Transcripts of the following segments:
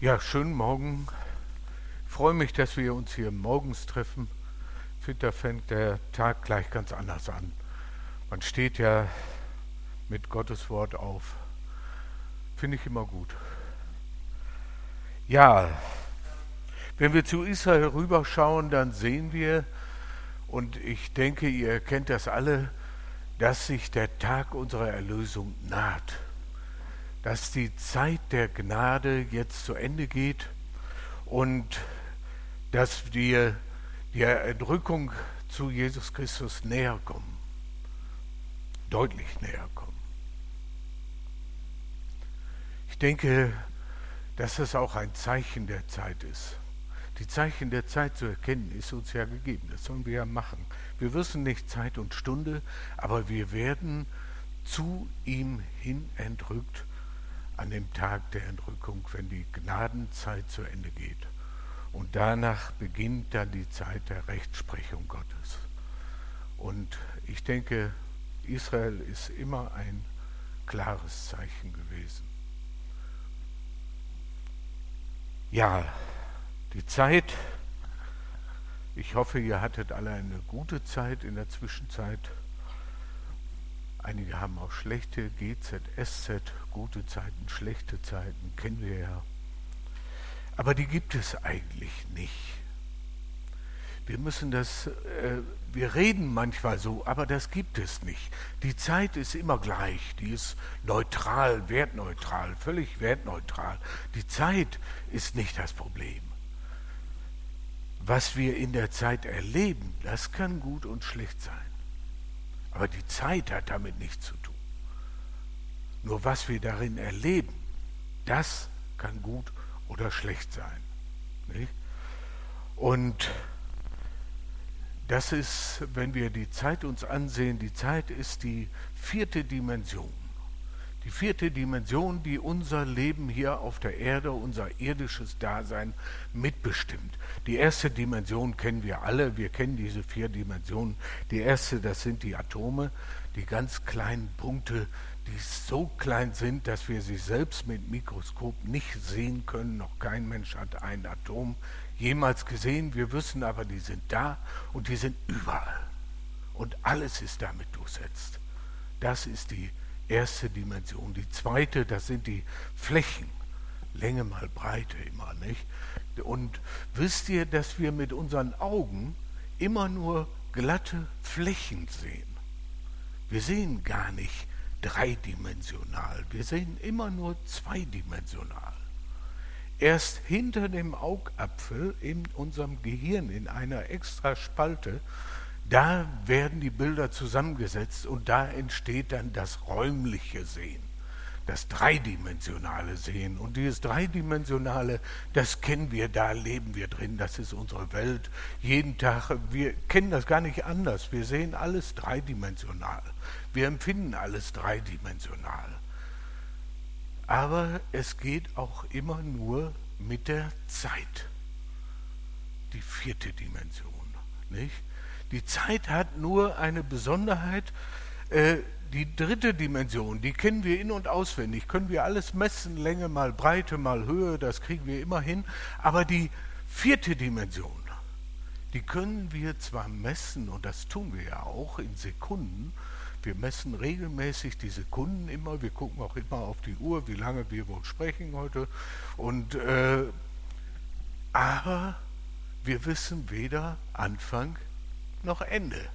Ja, schönen Morgen. Ich freue mich, dass wir uns hier morgens treffen. Ich finde, da fängt der Tag gleich ganz anders an. Man steht ja mit Gottes Wort auf. Finde ich immer gut. Ja, wenn wir zu Israel rüberschauen, dann sehen wir, und ich denke, ihr kennt das alle, dass sich der Tag unserer Erlösung naht dass die Zeit der Gnade jetzt zu Ende geht und dass wir der Entrückung zu Jesus Christus näher kommen, deutlich näher kommen. Ich denke, dass das auch ein Zeichen der Zeit ist. Die Zeichen der Zeit zu erkennen, ist uns ja gegeben. Das sollen wir ja machen. Wir wissen nicht Zeit und Stunde, aber wir werden zu ihm hin entrückt an dem Tag der Entrückung, wenn die Gnadenzeit zu Ende geht. Und danach beginnt dann die Zeit der Rechtsprechung Gottes. Und ich denke, Israel ist immer ein klares Zeichen gewesen. Ja, die Zeit, ich hoffe, ihr hattet alle eine gute Zeit in der Zwischenzeit. Einige haben auch schlechte GZ, SZ, gute Zeiten, schlechte Zeiten, kennen wir ja. Aber die gibt es eigentlich nicht. Wir müssen das, äh, wir reden manchmal so, aber das gibt es nicht. Die Zeit ist immer gleich, die ist neutral, wertneutral, völlig wertneutral. Die Zeit ist nicht das Problem. Was wir in der Zeit erleben, das kann gut und schlecht sein. Aber die Zeit hat damit nichts zu tun. Nur was wir darin erleben, das kann gut oder schlecht sein. Nicht? Und das ist, wenn wir die Zeit uns ansehen, die Zeit ist die vierte Dimension. Die vierte Dimension, die unser Leben hier auf der Erde, unser irdisches Dasein mitbestimmt. Die erste Dimension kennen wir alle, wir kennen diese vier Dimensionen. Die erste, das sind die Atome, die ganz kleinen Punkte, die so klein sind, dass wir sie selbst mit Mikroskop nicht sehen können. Noch kein Mensch hat ein Atom jemals gesehen. Wir wissen aber, die sind da und die sind überall. Und alles ist damit durchsetzt. Das ist die erste Dimension. Die zweite, das sind die Flächen. Länge mal Breite immer, nicht? Und wisst ihr, dass wir mit unseren Augen immer nur glatte Flächen sehen? Wir sehen gar nicht dreidimensional, wir sehen immer nur zweidimensional. Erst hinter dem Augapfel in unserem Gehirn in einer extra Spalte da werden die Bilder zusammengesetzt und da entsteht dann das räumliche Sehen, das dreidimensionale Sehen. Und dieses dreidimensionale, das kennen wir, da leben wir drin, das ist unsere Welt. Jeden Tag, wir kennen das gar nicht anders. Wir sehen alles dreidimensional. Wir empfinden alles dreidimensional. Aber es geht auch immer nur mit der Zeit. Die vierte Dimension, nicht? Die Zeit hat nur eine Besonderheit. Äh, die dritte Dimension, die kennen wir in und auswendig, können wir alles messen, Länge mal Breite mal Höhe, das kriegen wir immer hin. Aber die vierte Dimension, die können wir zwar messen, und das tun wir ja auch in Sekunden, wir messen regelmäßig die Sekunden immer, wir gucken auch immer auf die Uhr, wie lange wir wohl sprechen heute. Und, äh, aber wir wissen weder Anfang noch Ende.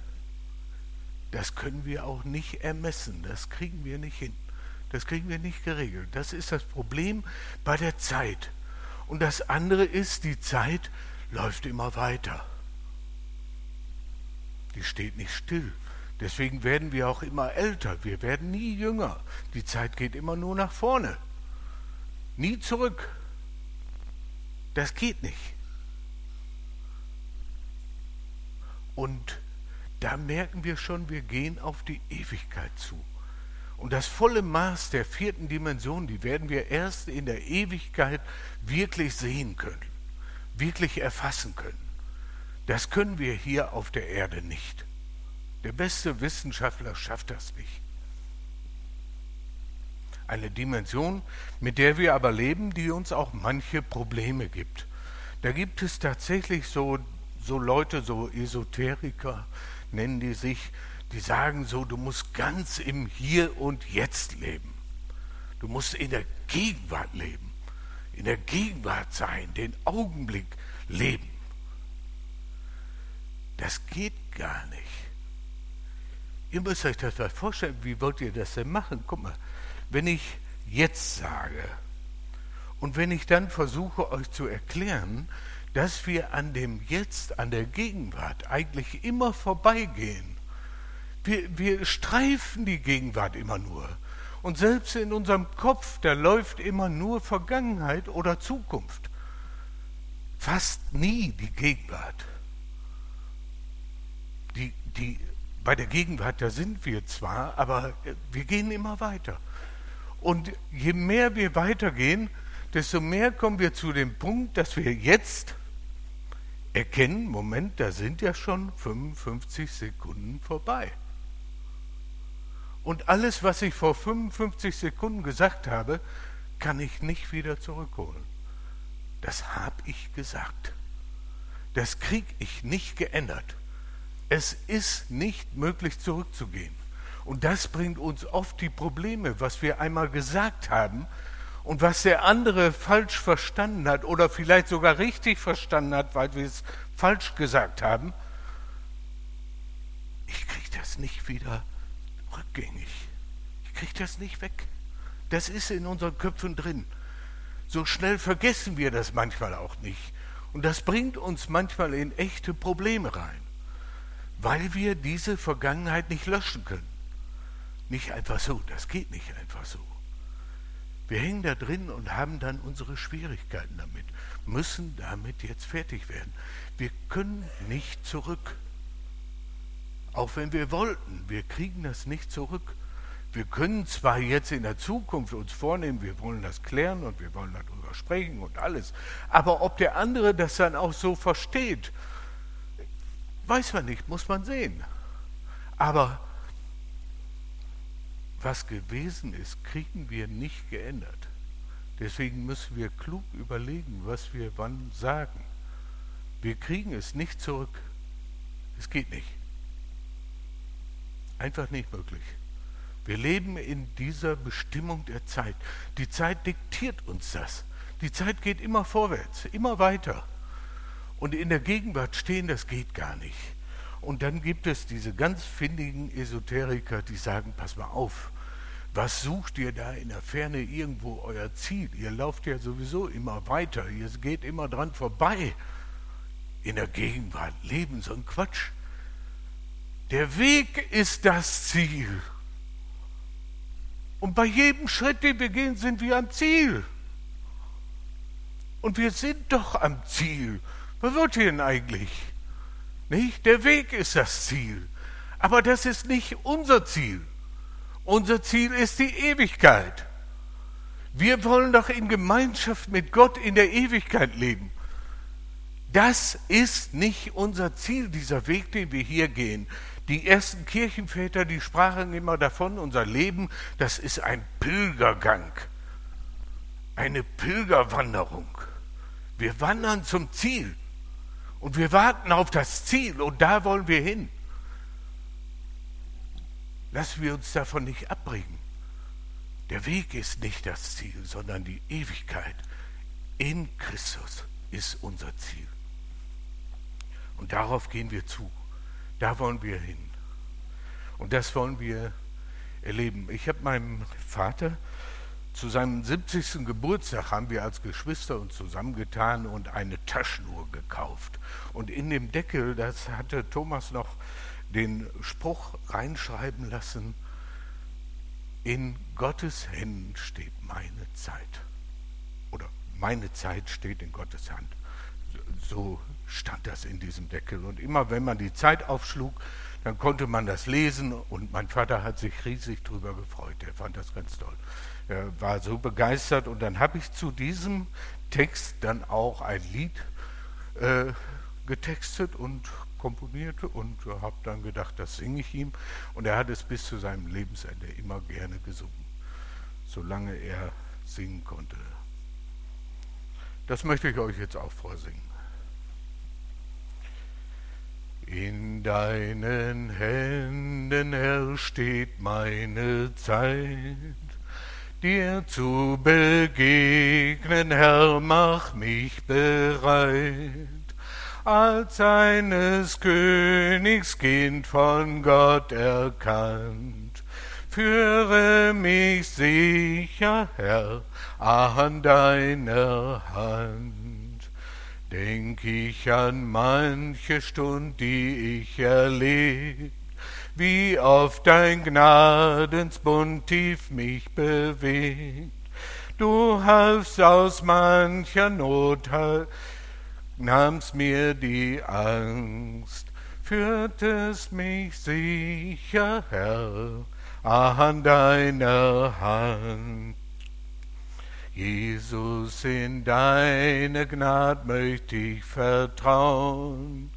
Das können wir auch nicht ermessen, das kriegen wir nicht hin. Das kriegen wir nicht geregelt. Das ist das Problem bei der Zeit. Und das andere ist, die Zeit läuft immer weiter. Die steht nicht still. Deswegen werden wir auch immer älter. Wir werden nie jünger. Die Zeit geht immer nur nach vorne. Nie zurück. Das geht nicht. Und da merken wir schon, wir gehen auf die Ewigkeit zu. Und das volle Maß der vierten Dimension, die werden wir erst in der Ewigkeit wirklich sehen können, wirklich erfassen können. Das können wir hier auf der Erde nicht. Der beste Wissenschaftler schafft das nicht. Eine Dimension, mit der wir aber leben, die uns auch manche Probleme gibt. Da gibt es tatsächlich so, so Leute, so Esoteriker nennen die sich, die sagen so, du musst ganz im Hier und Jetzt leben. Du musst in der Gegenwart leben, in der Gegenwart sein, den Augenblick leben. Das geht gar nicht. Ihr müsst euch das mal vorstellen, wie wollt ihr das denn machen? Guck mal, wenn ich jetzt sage und wenn ich dann versuche euch zu erklären, dass wir an dem Jetzt, an der Gegenwart eigentlich immer vorbeigehen. Wir, wir streifen die Gegenwart immer nur. Und selbst in unserem Kopf, da läuft immer nur Vergangenheit oder Zukunft. Fast nie die Gegenwart. Die, die, bei der Gegenwart, da sind wir zwar, aber wir gehen immer weiter. Und je mehr wir weitergehen, desto mehr kommen wir zu dem Punkt, dass wir jetzt erkennen, Moment, da sind ja schon 55 Sekunden vorbei. Und alles, was ich vor 55 Sekunden gesagt habe, kann ich nicht wieder zurückholen. Das habe ich gesagt. Das kriege ich nicht geändert. Es ist nicht möglich zurückzugehen. Und das bringt uns oft die Probleme, was wir einmal gesagt haben und was der andere falsch verstanden hat oder vielleicht sogar richtig verstanden hat, weil wir es falsch gesagt haben. Ich kriege das nicht wieder rückgängig. Ich kriege das nicht weg. Das ist in unseren Köpfen drin. So schnell vergessen wir das manchmal auch nicht. Und das bringt uns manchmal in echte Probleme rein, weil wir diese Vergangenheit nicht löschen können. Nicht einfach so, das geht nicht einfach so. Wir hängen da drin und haben dann unsere Schwierigkeiten damit, müssen damit jetzt fertig werden. Wir können nicht zurück. Auch wenn wir wollten, wir kriegen das nicht zurück. Wir können zwar jetzt in der Zukunft uns vornehmen, wir wollen das klären und wir wollen darüber sprechen und alles, aber ob der andere das dann auch so versteht, weiß man nicht, muss man sehen. Aber was gewesen ist, kriegen wir nicht geändert. Deswegen müssen wir klug überlegen, was wir wann sagen. Wir kriegen es nicht zurück. Es geht nicht. Einfach nicht möglich. Wir leben in dieser Bestimmung der Zeit. Die Zeit diktiert uns das. Die Zeit geht immer vorwärts, immer weiter. Und in der Gegenwart stehen, das geht gar nicht. Und dann gibt es diese ganz findigen Esoteriker, die sagen, pass mal auf, was sucht ihr da in der Ferne irgendwo euer Ziel? Ihr lauft ja sowieso immer weiter, ihr geht immer dran vorbei. In der Gegenwart leben so ein Quatsch. Der Weg ist das Ziel. Und bei jedem Schritt, den wir gehen, sind wir am Ziel. Und wir sind doch am Ziel. Was wird hier denn eigentlich? Nicht? Der Weg ist das Ziel. Aber das ist nicht unser Ziel. Unser Ziel ist die Ewigkeit. Wir wollen doch in Gemeinschaft mit Gott in der Ewigkeit leben. Das ist nicht unser Ziel, dieser Weg, den wir hier gehen. Die ersten Kirchenväter, die sprachen immer davon, unser Leben, das ist ein Pilgergang, eine Pilgerwanderung. Wir wandern zum Ziel und wir warten auf das Ziel und da wollen wir hin. Lassen wir uns davon nicht abbringen. Der Weg ist nicht das Ziel, sondern die Ewigkeit in Christus ist unser Ziel. Und darauf gehen wir zu. Da wollen wir hin. Und das wollen wir erleben. Ich habe meinem Vater zu seinem 70. Geburtstag haben wir als Geschwister uns zusammengetan und eine Taschenuhr gekauft. Und in dem Deckel, das hatte Thomas noch den Spruch reinschreiben lassen, in Gottes Händen steht meine Zeit. Oder meine Zeit steht in Gottes Hand. So stand das in diesem Deckel. Und immer wenn man die Zeit aufschlug, dann konnte man das lesen und mein Vater hat sich riesig darüber gefreut. Er fand das ganz toll. Er war so begeistert und dann habe ich zu diesem Text dann auch ein Lied äh, getextet und komponiert und habe dann gedacht, das singe ich ihm. Und er hat es bis zu seinem Lebensende immer gerne gesungen. solange er singen konnte. Das möchte ich euch jetzt auch vorsingen. In deinen Händen, Herr, steht meine Zeit. Dir zu begegnen, Herr, mach mich bereit. Als eines Königs Kind von Gott erkannt, führe mich sicher, Herr, an deiner Hand. Denk ich an manche Stund, die ich erlebt, wie oft dein Gnadensbund tief mich bewegt. Du halfst aus mancher Not, nahmst mir die Angst, führtest mich sicher, Herr, an deiner Hand. Jesus, in deine Gnad möchte ich vertrauen.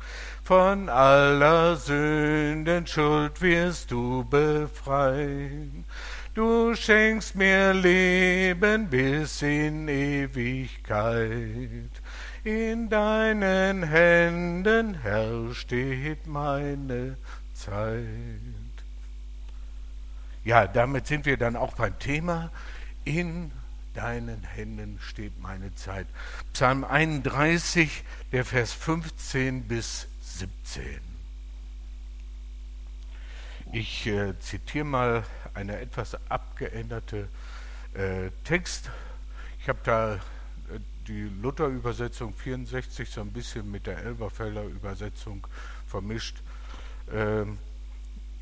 Von aller Sünden Schuld wirst du befreien. Du schenkst mir Leben bis in Ewigkeit. In deinen Händen, Herr, steht meine Zeit. Ja, damit sind wir dann auch beim Thema. In deinen Händen steht meine Zeit. Psalm 31, der Vers 15 bis 17. Ich äh, zitiere mal eine etwas abgeänderte äh, Text. Ich habe da äh, die Luther-Übersetzung 64 so ein bisschen mit der Elberfelder Übersetzung vermischt. Ähm,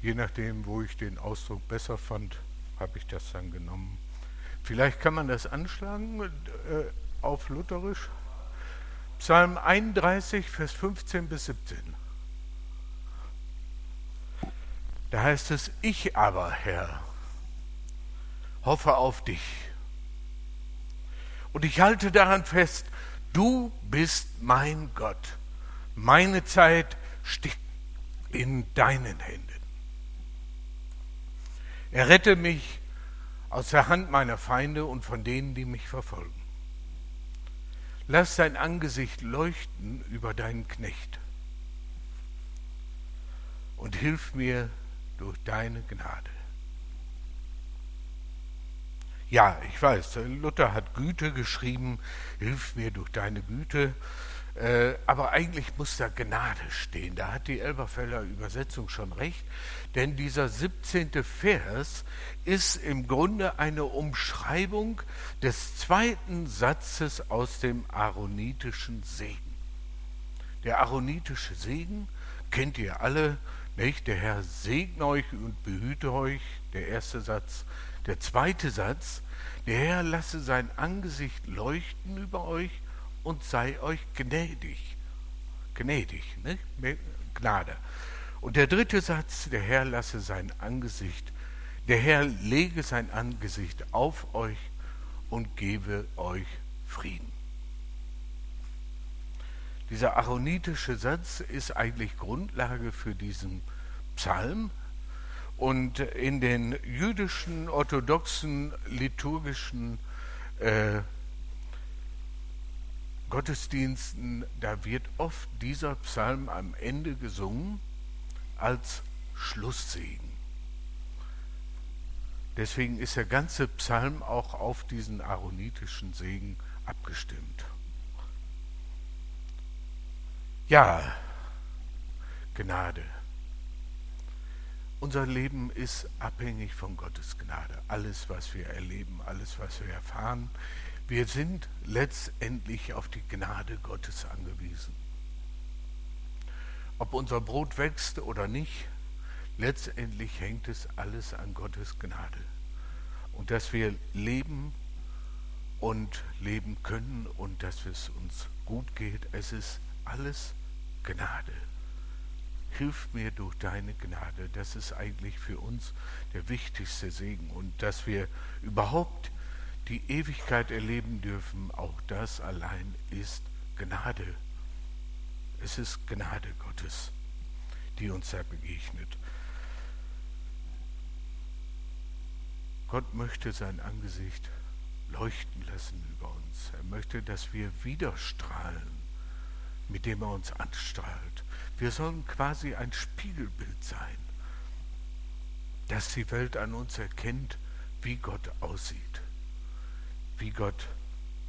je nachdem, wo ich den Ausdruck besser fand, habe ich das dann genommen. Vielleicht kann man das anschlagen äh, auf Lutherisch. Psalm 31, Vers 15 bis 17. Da heißt es, ich aber, Herr, hoffe auf dich. Und ich halte daran fest, du bist mein Gott. Meine Zeit steht in deinen Händen. Errette mich aus der Hand meiner Feinde und von denen, die mich verfolgen. Lass dein Angesicht leuchten über deinen Knecht und hilf mir durch deine Gnade. Ja, ich weiß, Luther hat Güte geschrieben, hilf mir durch deine Güte. Äh, aber eigentlich muss da Gnade stehen. Da hat die Elberfelder Übersetzung schon recht. Denn dieser 17. Vers ist im Grunde eine Umschreibung des zweiten Satzes aus dem aaronitischen Segen. Der aaronitische Segen kennt ihr alle, nicht? Der Herr segne euch und behüte euch, der erste Satz. Der zweite Satz, der Herr lasse sein Angesicht leuchten über euch und sei euch gnädig. Gnädig, ne? Gnade. Und der dritte Satz, der Herr lasse sein Angesicht, der Herr lege sein Angesicht auf euch und gebe euch Frieden. Dieser aaronitische Satz ist eigentlich Grundlage für diesen Psalm. Und in den jüdischen orthodoxen liturgischen äh, Gottesdiensten, da wird oft dieser Psalm am Ende gesungen als Schlusssegen. Deswegen ist der ganze Psalm auch auf diesen aaronitischen Segen abgestimmt. Ja, Gnade. Unser Leben ist abhängig von Gottes Gnade. Alles, was wir erleben, alles, was wir erfahren, wir sind letztendlich auf die Gnade Gottes angewiesen. Ob unser Brot wächst oder nicht, letztendlich hängt es alles an Gottes Gnade. Und dass wir leben und leben können und dass es uns gut geht, es ist alles Gnade. Hilf mir durch deine Gnade. Das ist eigentlich für uns der wichtigste Segen. Und dass wir überhaupt die Ewigkeit erleben dürfen, auch das allein ist Gnade. Es ist Gnade Gottes, die uns da begegnet. Gott möchte sein Angesicht leuchten lassen über uns. Er möchte, dass wir widerstrahlen, mit dem er uns anstrahlt. Wir sollen quasi ein Spiegelbild sein, dass die Welt an uns erkennt, wie Gott aussieht, wie Gott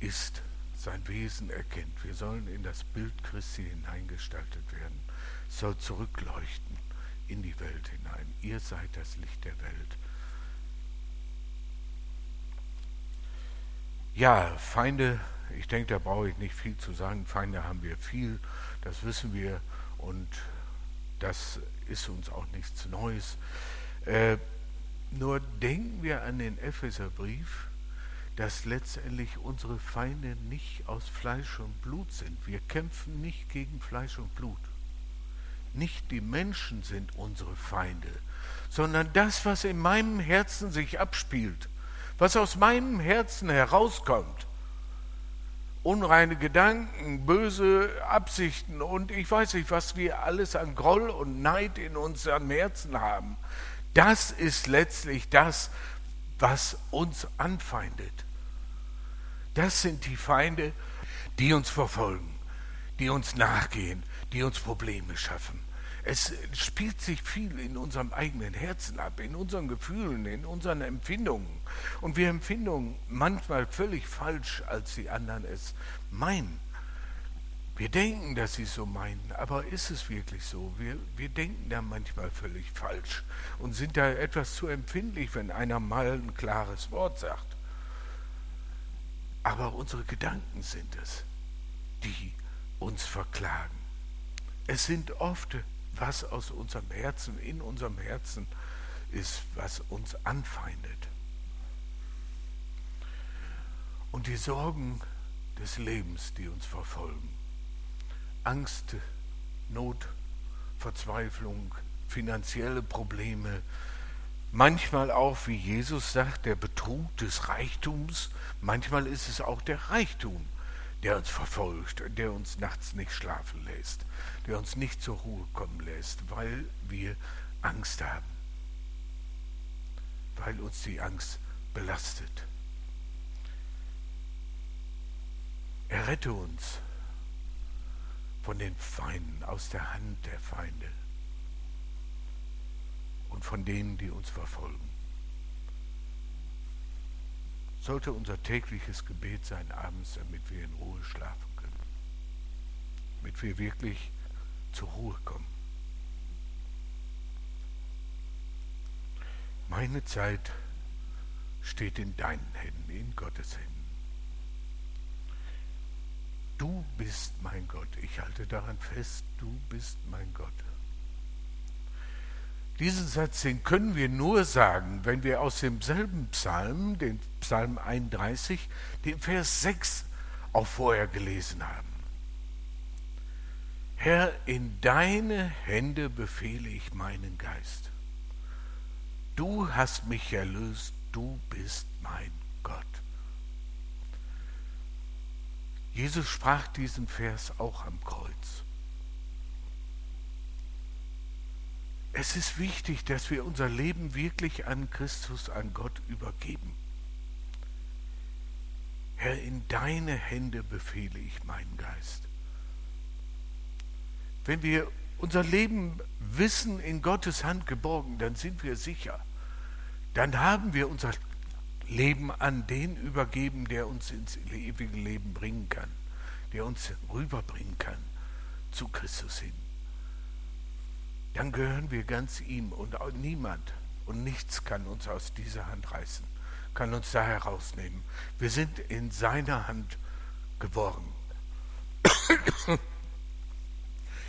ist, sein Wesen erkennt. Wir sollen in das Bild Christi hineingestaltet werden, es soll zurückleuchten in die Welt hinein. Ihr seid das Licht der Welt. Ja, Feinde, ich denke, da brauche ich nicht viel zu sagen. Feinde haben wir viel, das wissen wir und das ist uns auch nichts Neues. Äh, nur denken wir an den Epheserbrief, dass letztendlich unsere Feinde nicht aus Fleisch und Blut sind. Wir kämpfen nicht gegen Fleisch und Blut. Nicht die Menschen sind unsere Feinde, sondern das, was in meinem Herzen sich abspielt was aus meinem Herzen herauskommt. Unreine Gedanken, böse Absichten und ich weiß nicht, was wir alles an Groll und Neid in unserem Herzen haben. Das ist letztlich das, was uns anfeindet. Das sind die Feinde, die uns verfolgen, die uns nachgehen, die uns Probleme schaffen. Es spielt sich viel in unserem eigenen Herzen ab, in unseren Gefühlen, in unseren Empfindungen. Und wir empfinden manchmal völlig falsch, als die anderen es meinen. Wir denken, dass sie es so meinen, aber ist es wirklich so? Wir, wir denken da manchmal völlig falsch und sind da etwas zu empfindlich, wenn einer mal ein klares Wort sagt. Aber unsere Gedanken sind es, die uns verklagen. Es sind oft was aus unserem Herzen, in unserem Herzen ist, was uns anfeindet. Und die Sorgen des Lebens, die uns verfolgen. Angst, Not, Verzweiflung, finanzielle Probleme, manchmal auch, wie Jesus sagt, der Betrug des Reichtums, manchmal ist es auch der Reichtum, der uns verfolgt, der uns nachts nicht schlafen lässt, der uns nicht zur Ruhe kommen lässt, weil wir Angst haben, weil uns die Angst belastet. Errette uns von den Feinden, aus der Hand der Feinde und von denen, die uns verfolgen sollte unser tägliches Gebet sein abends, damit wir in Ruhe schlafen können. Damit wir wirklich zur Ruhe kommen. Meine Zeit steht in deinen Händen, in Gottes Händen. Du bist mein Gott. Ich halte daran fest, du bist mein Gott. Diesen Satz, den können wir nur sagen, wenn wir aus demselben Psalm, den Psalm 31, den Vers 6 auch vorher gelesen haben. Herr, in deine Hände befehle ich meinen Geist. Du hast mich erlöst, du bist mein Gott. Jesus sprach diesen Vers auch am Kreuz. Es ist wichtig, dass wir unser Leben wirklich an Christus, an Gott übergeben. Herr, in deine Hände befehle ich meinen Geist. Wenn wir unser Leben wissen, in Gottes Hand geborgen, dann sind wir sicher. Dann haben wir unser Leben an den übergeben, der uns ins ewige Leben bringen kann, der uns rüberbringen kann zu Christus hin dann gehören wir ganz ihm und niemand und nichts kann uns aus dieser Hand reißen, kann uns da herausnehmen. Wir sind in seiner Hand geworden.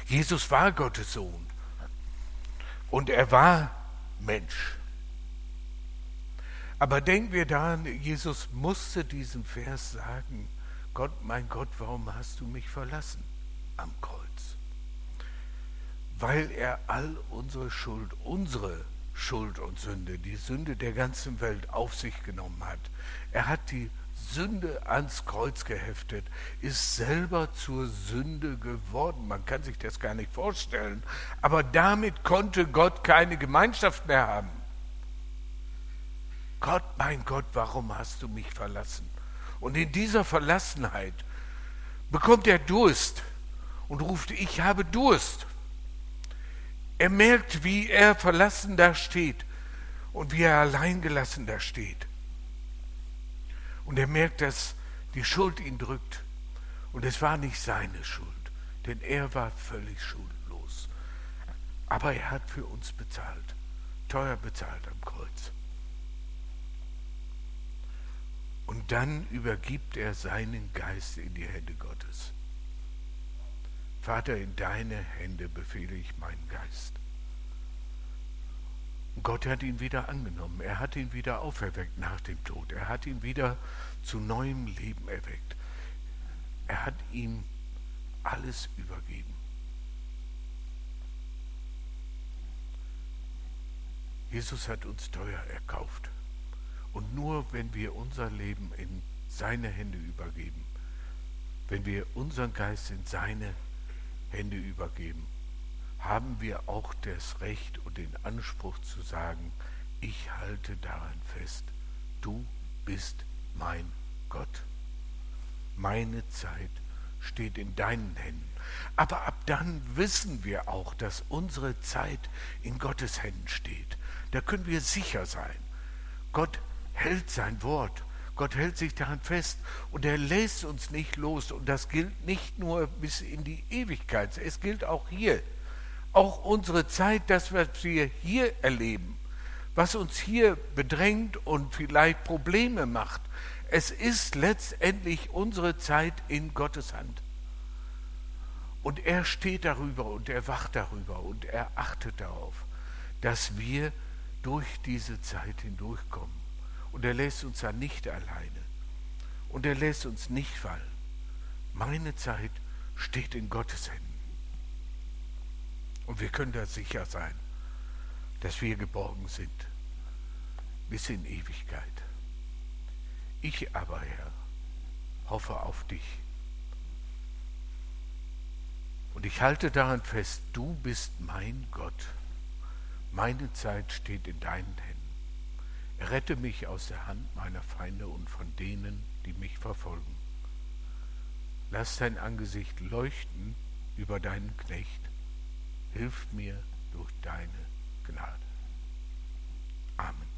Jesus war Gottes Sohn und er war Mensch. Aber denken wir daran, Jesus musste diesen Vers sagen, Gott, mein Gott, warum hast du mich verlassen am Kreuz? weil er all unsere Schuld, unsere Schuld und Sünde, die Sünde der ganzen Welt auf sich genommen hat. Er hat die Sünde ans Kreuz geheftet, ist selber zur Sünde geworden. Man kann sich das gar nicht vorstellen. Aber damit konnte Gott keine Gemeinschaft mehr haben. Gott, mein Gott, warum hast du mich verlassen? Und in dieser Verlassenheit bekommt er Durst und ruft, ich habe Durst. Er merkt, wie er verlassen da steht und wie er alleingelassen da steht. Und er merkt, dass die Schuld ihn drückt. Und es war nicht seine Schuld, denn er war völlig schuldlos. Aber er hat für uns bezahlt, teuer bezahlt am Kreuz. Und dann übergibt er seinen Geist in die Hände Gottes. Vater, in deine Hände befehle ich meinen Geist. Gott hat ihn wieder angenommen. Er hat ihn wieder auferweckt nach dem Tod. Er hat ihn wieder zu neuem Leben erweckt. Er hat ihm alles übergeben. Jesus hat uns teuer erkauft. Und nur wenn wir unser Leben in seine Hände übergeben, wenn wir unseren Geist in seine Hände übergeben, haben wir auch das Recht und den Anspruch zu sagen, ich halte daran fest, du bist mein Gott. Meine Zeit steht in deinen Händen. Aber ab dann wissen wir auch, dass unsere Zeit in Gottes Händen steht. Da können wir sicher sein. Gott hält sein Wort. Gott hält sich daran fest und er lässt uns nicht los. Und das gilt nicht nur bis in die Ewigkeit, es gilt auch hier. Auch unsere Zeit, das, was wir hier erleben, was uns hier bedrängt und vielleicht Probleme macht, es ist letztendlich unsere Zeit in Gottes Hand. Und er steht darüber und er wacht darüber und er achtet darauf, dass wir durch diese Zeit hindurchkommen. Und er lässt uns da nicht alleine. Und er lässt uns nicht fallen. Meine Zeit steht in Gottes Händen. Und wir können da sicher sein, dass wir geborgen sind bis in Ewigkeit. Ich aber, Herr, hoffe auf dich. Und ich halte daran fest, du bist mein Gott. Meine Zeit steht in deinen Händen. Rette mich aus der Hand meiner Feinde und von denen, die mich verfolgen. Lass dein Angesicht leuchten über deinen Knecht. Hilf mir durch deine Gnade. Amen.